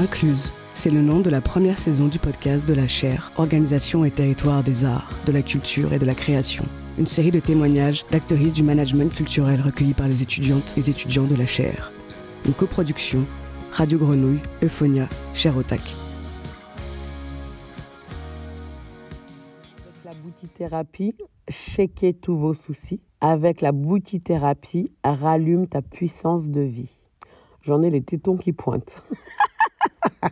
Incluse, c'est le nom de la première saison du podcast de la chaire Organisation et territoire des arts, de la culture et de la création. Une série de témoignages d'actrices du management culturel recueillis par les étudiantes et étudiants de la chaire. Une coproduction Radio Grenouille, Euphonia, Cher Otac. Avec la boutithérapie, checker tous vos soucis. Avec la boutithérapie, rallume ta puissance de vie. J'en ai les tétons qui pointent.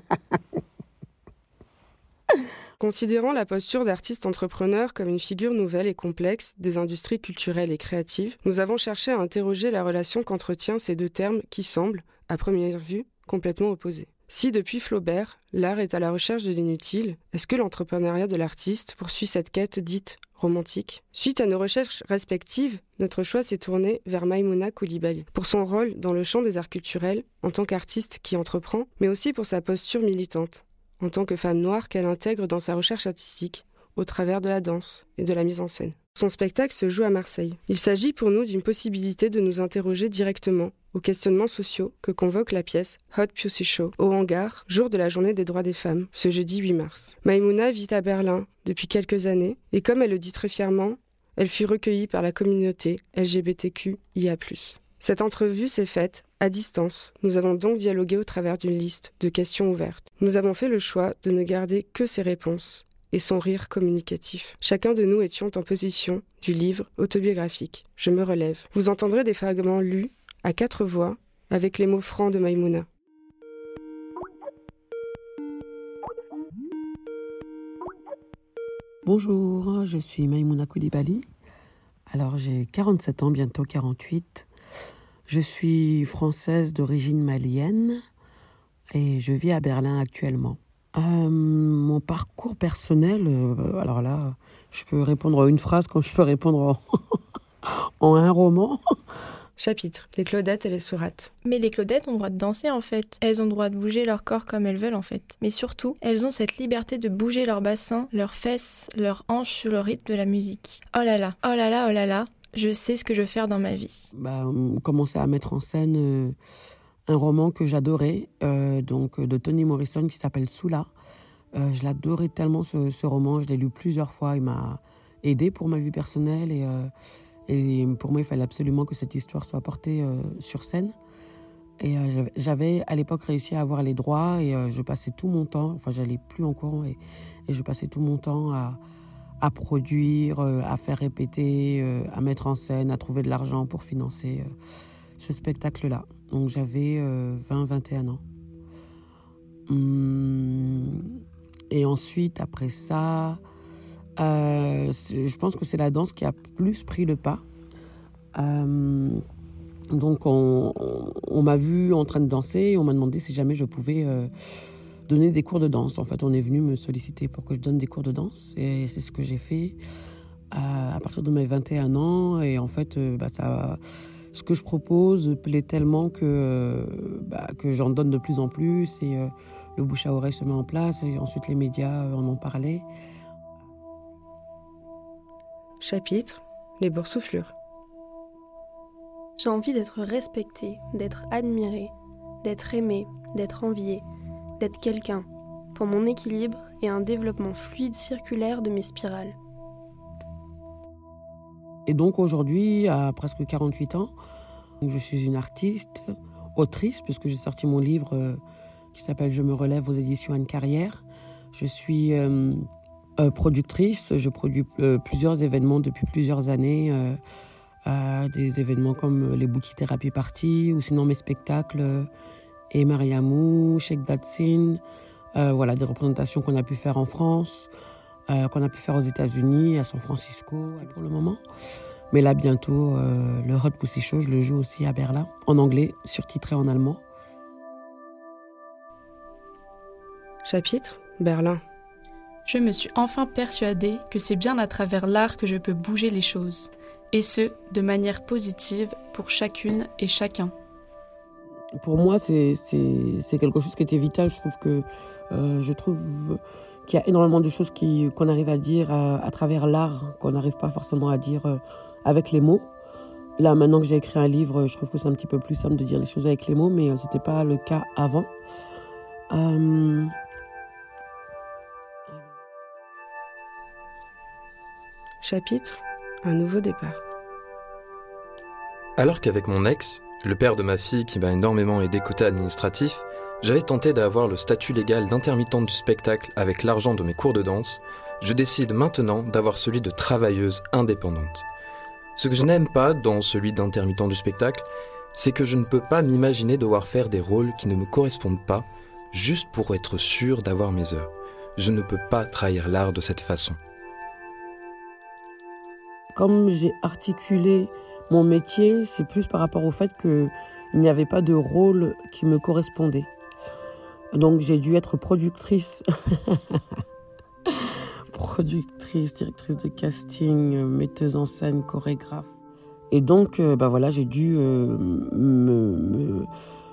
Considérant la posture d'artiste entrepreneur comme une figure nouvelle et complexe des industries culturelles et créatives, nous avons cherché à interroger la relation qu'entretient ces deux termes qui semblent, à première vue, complètement opposés. Si depuis Flaubert, l'art est à la recherche de l'inutile, est-ce que l'entrepreneuriat de l'artiste poursuit cette quête dite romantique? Suite à nos recherches respectives, notre choix s'est tourné vers Maimouna Koulibaly, pour son rôle dans le champ des arts culturels, en tant qu'artiste qui entreprend, mais aussi pour sa posture militante, en tant que femme noire qu'elle intègre dans sa recherche artistique, au travers de la danse et de la mise en scène. Son spectacle se joue à Marseille. Il s'agit pour nous d'une possibilité de nous interroger directement aux questionnements sociaux que convoque la pièce Hot Pussy Show au hangar, jour de la journée des droits des femmes, ce jeudi 8 mars. Maimouna vit à Berlin depuis quelques années et comme elle le dit très fièrement, elle fut recueillie par la communauté LGBTQIA+. Cette entrevue s'est faite à distance. Nous avons donc dialogué au travers d'une liste de questions ouvertes. Nous avons fait le choix de ne garder que ses réponses et son rire communicatif. Chacun de nous étions en position du livre autobiographique. Je me relève. Vous entendrez des fragments lus à quatre voix avec les mots francs de Maïmouna. Bonjour, je suis Maïmouna Koulibaly. Alors j'ai 47 ans, bientôt 48. Je suis française d'origine malienne et je vis à Berlin actuellement. Euh, mon parcours personnel, euh, alors là, je peux répondre en une phrase quand je peux répondre en, un roman. Chapitre Les Claudettes et les Sourates. Mais les Claudettes ont le droit de danser en fait. Elles ont le droit de bouger leur corps comme elles veulent en fait. Mais surtout, elles ont cette liberté de bouger leur bassin, leurs fesses, leurs hanches sur le rythme de la musique. Oh là là, oh là là, oh là là, je sais ce que je veux faire dans ma vie. Bah, on commençait à mettre en scène euh, un roman que j'adorais, euh, donc de Toni Morrison qui s'appelle Soula. Euh, je l'adorais tellement ce, roman, je l'ai lu plusieurs fois, il m'a aidé pour ma vie personnelle et, euh, pour moi il fallait absolument que cette histoire soit portée sur scène. Et j'avais à l'époque réussi à avoir les droits et je passais tout mon temps, enfin j'allais plus en cours et, je passais tout mon temps à produire, à faire répéter, à mettre en scène, à trouver de l'argent pour financer ce spectacle-là. Donc j'avais 20-21 ans. Hum, et ensuite, après ça, euh, je pense que c'est la danse qui a plus pris le pas. Euh, donc on, m'a vu en train de danser et on m'a demandé si jamais je pouvais euh, donner des cours de danse. En fait, on est venu me solliciter pour que je donne des cours de danse et c'est ce que j'ai fait à partir de mes 21 ans. Et en fait, bah, ça ce que je propose plaît tellement que, euh, bah, que j'en donne de plus en plus et euh, le bouche à oreille se met en place et ensuite les médias euh, en ont parlé. Chapitre Les boursouflures. J'ai envie d'être respectée, d'être admirée, d'être aimée, d'être enviée, d'être quelqu'un, pour mon équilibre et un développement fluide circulaire de mes spirales. Et donc aujourd'hui, à presque 48 ans, je suis une artiste, autrice, puisque j'ai sorti mon livre euh, qui s'appelle Je me relève aux éditions Anne Carrière. Je suis euh, euh, productrice, je produis plusieurs événements depuis plusieurs années. des événements comme les Bouki Thérapie Party ou sinon mes spectacles et Mariamou, Sheikh Datsin, voilà des représentations qu'on a pu faire en France. Euh, qu'on a pu faire aux États-Unis, à San Francisco pour le moment. Mais là, bientôt, euh, le Hot Pussy Show, je le joue aussi à Berlin, en anglais, surtitré en allemand. Chapitre Berlin. Je me suis enfin persuadée que c'est bien à travers l'art que je peux bouger les choses, et ce, de manière positive pour chacune et chacun. Pour moi, c'est quelque chose qui était vital. Je trouve que euh, je trouve qu'il y a énormément de choses qu'on arrive à dire à, travers l'art, qu'on n'arrive pas forcément à dire euh, avec les mots. Là, maintenant que j'ai écrit un livre, je trouve que c'est un petit peu plus simple de dire les choses avec les mots, mais euh, ce n'était pas le cas avant. Euh, Chapitre Un nouveau départ. Alors qu'avec mon ex, le père de ma fille qui m'a énormément aidé côté administratif, j'avais tenté d'avoir le statut légal d'intermittent du spectacle avec l'argent de mes cours de danse, je décide maintenant d'avoir celui de travailleuse indépendante. Ce que je n'aime pas dans celui d'intermittent du spectacle, c'est que je ne peux pas m'imaginer devoir faire des rôles qui ne me correspondent pas juste pour être sûr d'avoir mes heures. Je ne peux pas trahir l'art de cette façon. Comme j'ai articulé mon métier, c'est plus par rapport au fait qu'il n'y avait pas de rôle qui me correspondait. Donc j'ai dû être productrice, productrice, directrice de casting, metteuse en scène, chorégraphe. Et donc, euh, bah voilà, j'ai dû euh,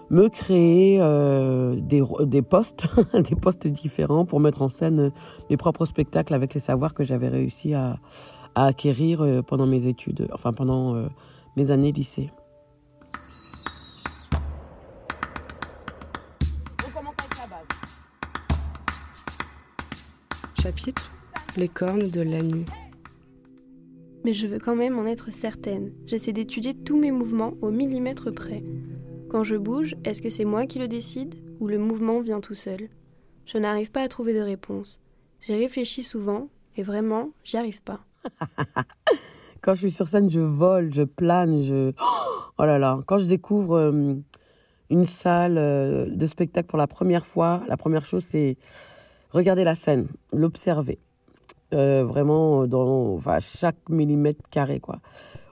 me, créer euh, des, des postes, des postes différents pour mettre en scène mes propres spectacles avec les savoirs que j'avais réussi à, à acquérir pendant mes études, enfin pendant mes années lycée. Chapitre Les cornes de la nuit. Mais je veux quand même en être certaine. J'essaie d'étudier tous mes mouvements au millimètre près. Quand je bouge, est-ce que c'est moi qui le décide ou le mouvement vient tout seul? Je n'arrive pas à trouver de réponse. J'ai réfléchi souvent et vraiment, j'y arrive pas. Quand je suis sur scène, je vole, je plane, je... Oh là là, quand je découvre euh, une salle euh, de spectacle pour la première fois, la première chose, c'est regarder la scène, l'observer. Euh, vraiment dans enfin, chaque millimètre carré, quoi.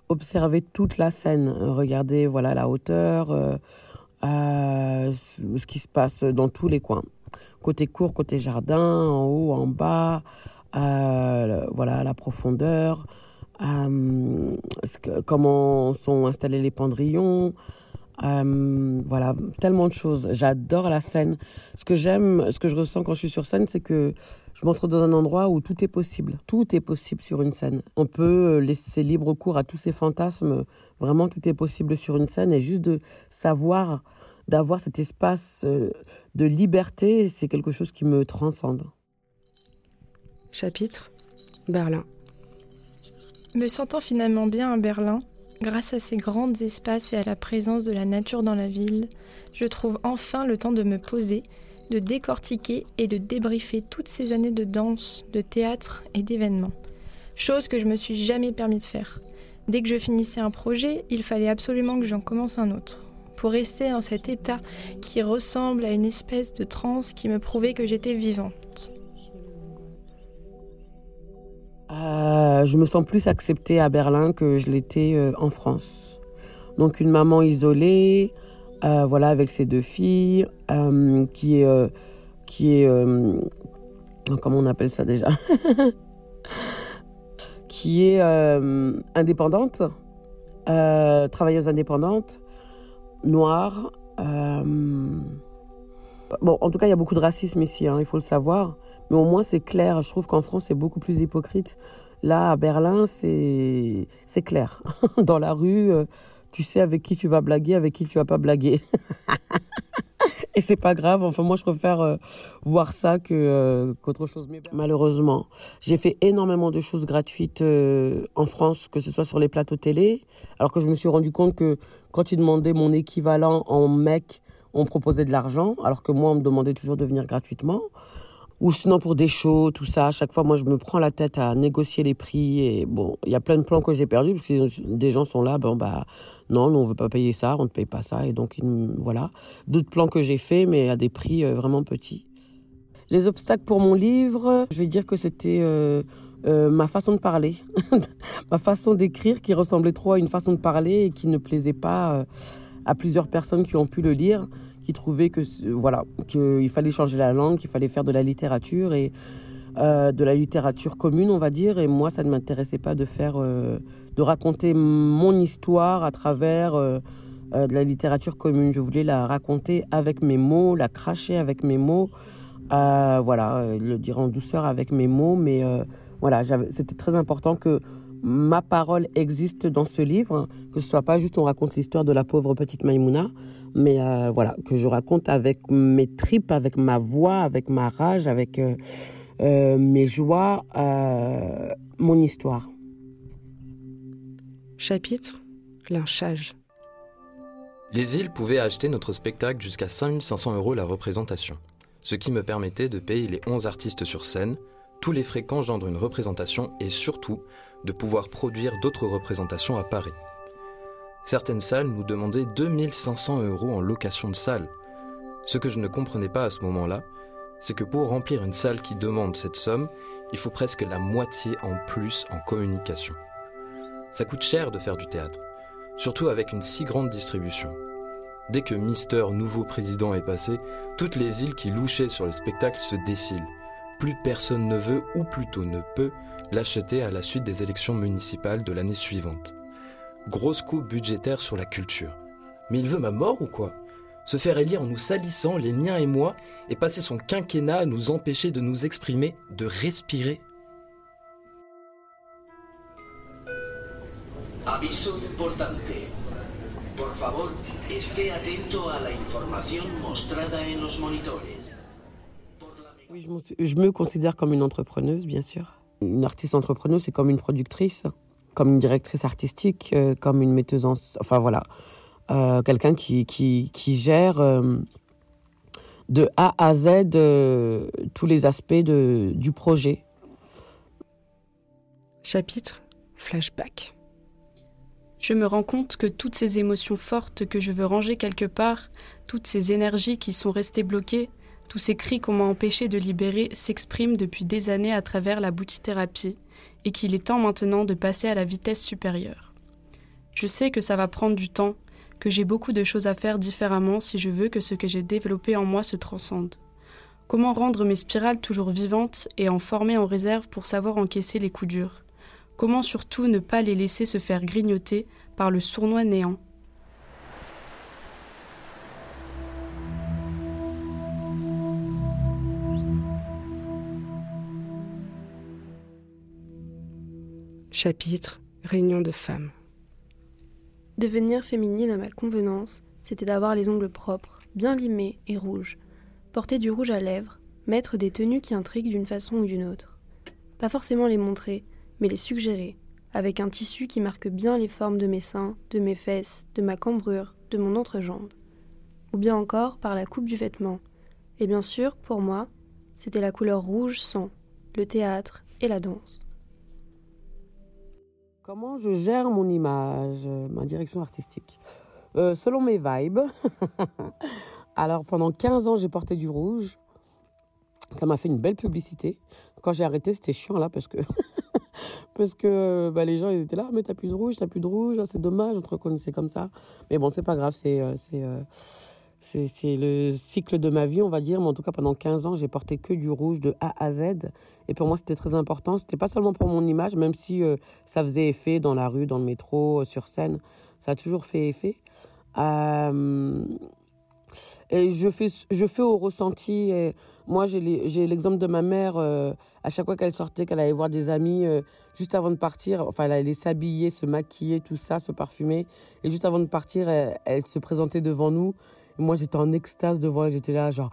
Observer toute la scène, regarder voilà la hauteur, ce qui se passe dans tous les coins. Côté court, côté jardin, en haut, en bas, voilà la profondeur, euh, comment sont installés les pendrillons. Euh, voilà, tellement de choses. J'adore la scène. Ce que j'aime, ce que je ressens quand je suis sur scène, c'est que je m'entre dans un endroit où tout est possible. Tout est possible sur une scène. On peut laisser libre cours à tous ces fantasmes. Vraiment, tout est possible sur une scène. Et juste de savoir, d'avoir cet espace euh, de liberté, c'est quelque chose qui me transcende. Chapitre Berlin. Me sentant finalement bien à Berlin, grâce à ces grands espaces et à la présence de la nature dans la ville, je trouve enfin le temps de me poser, de décortiquer et de débriefer toutes ces années de danse, de théâtre et d'événements. Chose que je me suis jamais permis de faire. Dès que je finissais un projet, il fallait absolument que j'en commence un autre. Pour rester dans cet état qui ressemble à une espèce de transe qui me prouvait que j'étais vivante. Euh, je me sens plus acceptée à Berlin que je l'étais euh, en France. Donc une maman isolée, euh, voilà, avec ses deux filles, qui est, qui est, comment on appelle ça déjà, qui est indépendante, travailleuse indépendante, noire. Bon, en tout cas, il y a beaucoup de racisme ici, hein, il faut le savoir. Mais au moins, c'est clair. Je trouve qu'en France, c'est beaucoup plus hypocrite. Là, à Berlin, c'est clair. Dans la rue, euh, tu sais avec qui tu vas blaguer, avec qui tu vas pas blaguer. Et c'est pas grave. Enfin, moi, je préfère euh, voir ça que euh, qu'autre chose. Malheureusement, j'ai fait énormément de choses gratuites en France, que ce soit sur les plateaux télé, alors que je me suis rendu compte que quand ils demandaient mon équivalent en mec, on proposait de l'argent, alors que moi, on me demandait toujours de venir gratuitement ou sinon pour des shows, tout ça. À chaque fois, moi, je me prends la tête à négocier les prix. Et bon, il y a plein de plans que j'ai perdus parce que des gens sont là, bon, bah, non, nous, on veut pas payer ça, on ne paye pas ça. Et donc, voilà. D'autres plans que j'ai faits, mais à des prix euh, vraiment petits. Les obstacles pour mon livre, je vais dire que c'était euh, euh, ma façon de parler, ma façon d'écrire qui ressemblait trop à une façon de parler et qui ne plaisait pas à plusieurs personnes qui ont pu le lire qui trouvait que voilà qu'il fallait changer la langue, qu'il fallait faire de la littérature et euh, de la littérature commune, on va dire. Et moi, ça ne m'intéressait pas de faire, euh, de raconter mon histoire à travers euh, de la littérature commune. Je voulais la raconter avec mes mots, la cracher avec mes mots, voilà, le dire en douceur avec mes mots. Mais voilà, c'était très important que ma parole existe dans ce livre, que ce soit pas juste on raconte l'histoire de la pauvre petite Maïmouna, mais euh, voilà, que je raconte avec mes tripes, avec ma voix, avec ma rage, avec euh, euh, mes joies, mon histoire. Chapitre Lynchage. Les villes pouvaient acheter notre spectacle jusqu'à 5500 euros la représentation, ce qui me permettait de payer les 11 artistes sur scène, tous les frais qu'engendre une représentation et surtout de pouvoir produire d'autres représentations à Paris. Certaines salles nous demandaient 2500 euros en location de salle. Ce que je ne comprenais pas à ce moment-là, c'est que pour remplir une salle qui demande cette somme, il faut presque la moitié en plus en communication. Ça coûte cher de faire du théâtre, surtout avec une si grande distribution. Dès que Mister Nouveau Président est passé, toutes les villes qui louchaient sur le spectacle se défilent. Plus personne ne veut, ou plutôt ne peut, l'acheter à la suite des élections municipales de l'année suivante. Grosse coupe budgétaire sur la culture. Mais il veut ma mort ou quoi? Se faire élire en nous salissant, les miens et moi, et passer son quinquennat à nous empêcher de nous exprimer, de respirer Aviso importante. Por favor, esté atento a la información mostrada en los monitores. Oui, je, je me considère comme une entrepreneuse, bien sûr. Une artiste entrepreneuse, c'est comme une productrice comme une directrice artistique, euh, comme une metteuse en... Enfin voilà, euh, quelqu'un qui, qui, qui, gère euh, de A à Z tous les aspects de, du projet. Chapitre Flashback. Je me rends compte que toutes ces émotions fortes que je veux ranger quelque part, toutes ces énergies qui sont restées bloquées, tous ces cris qu'on m'a empêché de libérer s'expriment depuis des années à travers la boutithérapie et qu'il est temps maintenant de passer à la vitesse supérieure. Je sais que ça va prendre du temps, que j'ai beaucoup de choses à faire différemment si je veux que ce que j'ai développé en moi se transcende. Comment rendre mes spirales toujours vivantes et en former en réserve pour savoir encaisser les coups durs? Comment surtout ne pas les laisser se faire grignoter par le sournois néant? Chapitre Réunion de femmes. Devenir féminine à ma convenance, c'était d'avoir les ongles propres, bien limés et rouges, porter du rouge à lèvres, mettre des tenues qui intriguent d'une façon ou d'une autre. Pas forcément les montrer, mais les suggérer, avec un tissu qui marque bien les formes de mes seins, de mes fesses, de ma cambrure, de mon entrejambe. Ou bien encore par la coupe du vêtement. Et bien sûr, pour moi, c'était la couleur rouge sang, le théâtre et la danse. Comment je gère mon image, ma direction artistique euh, Selon mes vibes. Alors pendant 15 ans, j'ai porté du rouge. Ça m'a fait une belle publicité. Quand j'ai arrêté, c'était chiant là parce que parce que bah, les gens ils étaient là, mais t'as plus de rouge, t'as plus de rouge, c'est dommage, on te reconnaissait comme ça. Mais bon, c'est pas grave, c'est euh, c'est euh, c'est le cycle de ma vie, on va dire. Mais en tout cas, pendant 15 ans, j'ai porté que du rouge de A à Z. Et pour moi, c'était très important. C'était pas seulement pour mon image, même si euh, ça faisait effet dans la rue, dans le métro, euh, sur scène. Ça a toujours fait effet. Euh, et je fais, je fais au ressenti. moi, j'ai l'exemple de ma mère. à chaque fois qu'elle sortait, qu'elle allait voir des amis, juste avant de partir, enfin, elle allait s'habiller, se maquiller, tout ça, se parfumer. Et juste avant de partir, elle se présentait devant nous moi, j'étais en extase devant elle. J'étais là, genre,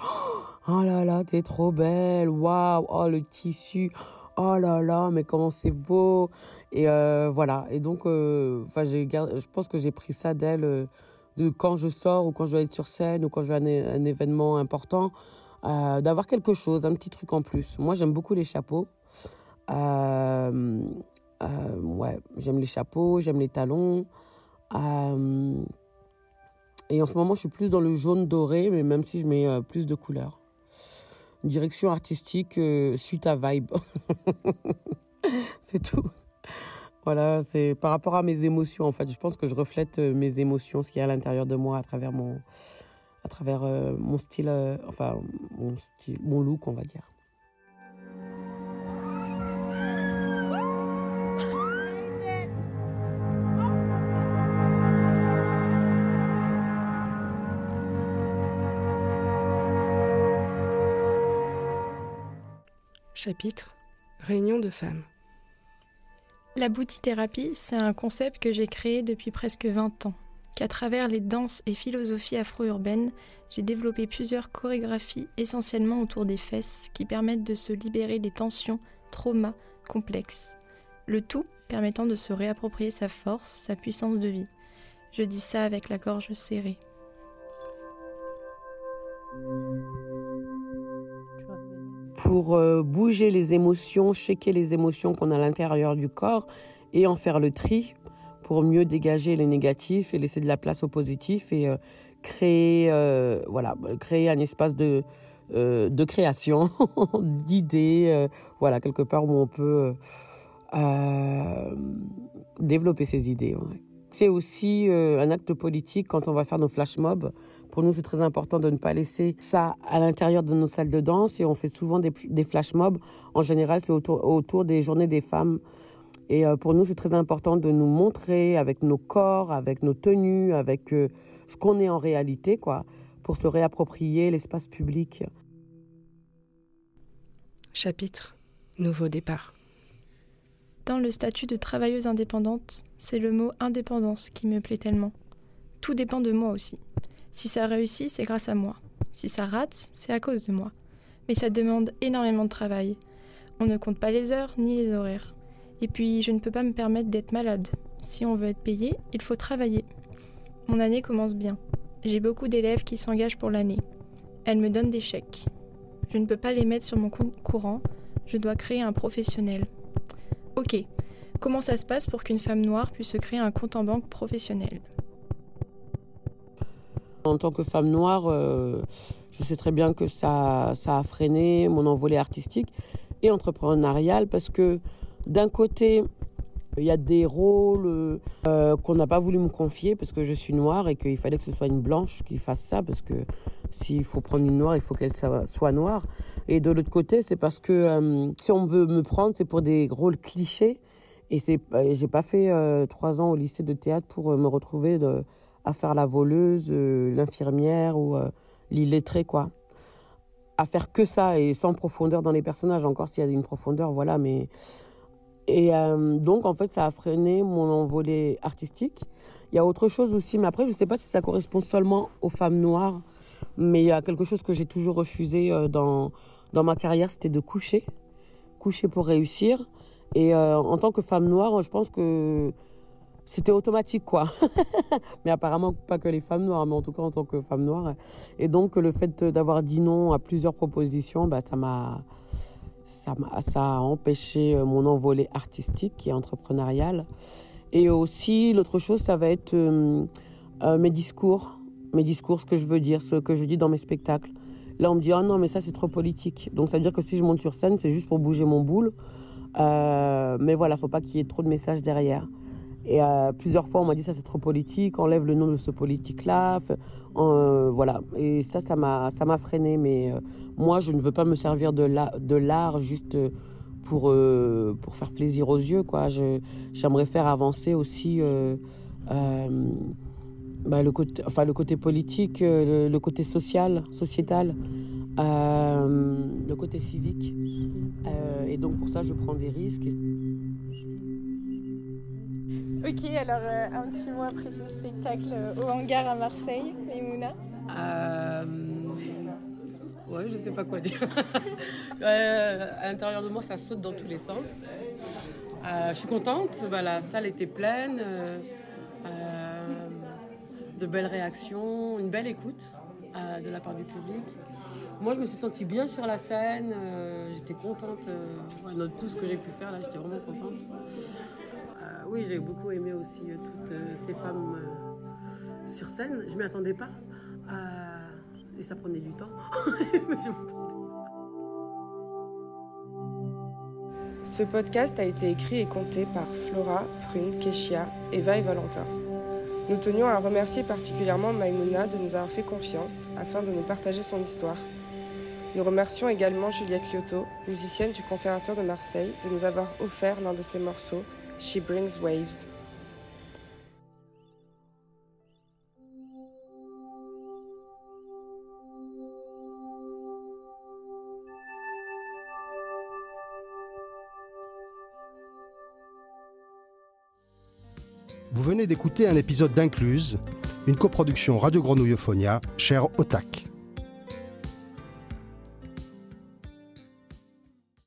oh là là, t'es trop belle. Waouh, oh le tissu. Oh là là, mais comment c'est beau. Et euh, voilà. Et donc, euh, enfin, je pense que j'ai pris ça d'elle euh, de quand je sors ou quand je dois être sur scène ou quand je vais à un, événement important, d'avoir quelque chose, un petit truc en plus. Moi, j'aime beaucoup les chapeaux. ouais, j'aime les chapeaux, j'aime les talons. Et en ce moment, je suis plus dans le jaune doré, mais même si je mets euh, plus de couleurs. Direction artistique euh, suite à vibe. c'est tout. Voilà, c'est par rapport à mes émotions en fait. Je pense que je reflète euh, mes émotions, ce qu'il y a à l'intérieur de moi à travers mon, à travers mon style, enfin mon style, mon look, on va dire. Chapitre Réunion de femmes. La boutithérapie, c'est un concept que j'ai créé depuis presque 20 ans. Qu'à travers les danses et philosophies afro-urbaines, j'ai développé plusieurs chorégraphies essentiellement autour des fesses qui permettent de se libérer des tensions, traumas, complexes. Le tout permettant de se réapproprier sa force, sa puissance de vie. Je dis ça avec la gorge serrée. Pour euh, bouger les émotions, checker les émotions qu'on a à l'intérieur du corps et en faire le tri pour mieux dégager les négatifs et laisser de la place aux positifs et euh, créer, euh, voilà, créer un espace de, de création, d'idées, voilà, quelque part où on peut développer ses idées. C'est aussi un acte politique quand on va faire nos flash mobs pour nous, c'est très important de ne pas laisser ça à l'intérieur de nos salles de danse et on fait souvent des, flash mobs. En général, c'est autour, des journées des femmes. Et euh, pour nous, c'est très important de nous montrer avec nos corps, avec nos tenues, avec euh, ce qu'on est en réalité, quoi, pour se réapproprier l'espace public. Chapitre Nouveau départ. Dans le statut de travailleuse indépendante, c'est le mot indépendance qui me plaît tellement. Tout dépend de moi aussi. Si ça réussit, c'est grâce à moi. Si ça rate, c'est à cause de moi. Mais ça demande énormément de travail. On ne compte pas les heures ni les horaires. Et puis, je ne peux pas me permettre d'être malade. Si on veut être payé, il faut travailler. Mon année commence bien. J'ai beaucoup d'élèves qui s'engagent pour l'année. Elles me donnent des chèques. Je ne peux pas les mettre sur mon compte courant. Je dois créer un professionnel. Ok, comment ça se passe pour qu'une femme noire puisse se créer un compte en banque professionnel? En tant que femme noire, euh, je sais très bien que ça, a freiné mon envolée artistique et entrepreneuriale parce que d'un côté, il y a des rôles euh, qu'on n'a pas voulu me confier parce que je suis noire et qu'il fallait que ce soit une blanche qui fasse ça parce que s'il faut prendre une noire, il faut qu'elle soit noire. Et de l'autre côté, c'est parce que euh, si on veut me prendre, c'est pour des rôles clichés. Et c'est, j'ai pas fait trois ans au lycée de théâtre pour me retrouver à faire la voleuse, euh, l'infirmière ou euh, l'illettrée, quoi. À faire que ça et sans profondeur dans les personnages, encore s'il y a une profondeur, voilà, mais. Et euh, donc, en fait, ça a freiné mon envolée artistique. Il y a autre chose aussi, mais après, je ne sais pas si ça correspond seulement aux femmes noires, mais il y a quelque chose que j'ai toujours refusé dans, dans ma carrière, c'était de coucher. Coucher pour réussir. Et en tant que femme noire, je pense que c'était automatique quoi. mais apparemment pas que les femmes noires, mais en tout cas en tant que femme noire. Et donc le fait d'avoir dit non à plusieurs propositions, bah, ça m'a ça, ça a empêché euh, mon envolée artistique et entrepreneuriale. Et aussi l'autre chose, ça va être euh, euh, mes discours, mes discours, ce que je veux dire, ce que je dis dans mes spectacles. Là, on me dit, oh non, mais ça, c'est trop politique. Donc, ça veut dire que si je monte sur scène, c'est juste pour bouger mon boule. mais voilà, faut pas qu'il y ait trop de messages derrière. Et euh, plusieurs fois, on m'a dit ça c'est trop politique, enlève le nom de ce politique-là. Euh, voilà. Et ça, ça m'a, ça freiné. Mais euh, moi, je ne veux pas me servir de, l'art juste pour, pour faire plaisir aux yeux. Quoi. J'aimerais faire avancer aussi bah, le, côté, enfin, le côté politique, le, le côté social, sociétal, le côté civique. et donc pour ça, je prends des risques. Ok, alors euh, un petit mot après ce spectacle euh, au hangar à Marseille, Mouna euh, Ouais, je sais pas quoi dire. Euh, à l'intérieur de moi, ça saute dans tous les sens. je suis contente, bah, la salle était pleine, de belles réactions, une belle écoute de la part du public. Moi, je me suis sentie bien sur la scène, j'étais contente de tout ce que j'ai pu faire là, j'étais vraiment contente oui, j'ai beaucoup aimé aussi euh, toutes euh, ces femmes euh, sur scène. Je ne m'y attendais pas. et ça prenait du temps. Je Ce podcast a été écrit et compté par Flora, Prune, Keshia, Eva et Valentin. Nous tenions à remercier particulièrement Maimouna de nous avoir fait confiance afin de nous partager son histoire. Nous remercions également Juliette Lyoto, musicienne du Conservatoire de Marseille, de nous avoir offert l'un de ses morceaux She brings waves. Venez d'écouter un épisode d'Incluse, une coproduction Radio Grenouille Euphonia, cher Otac.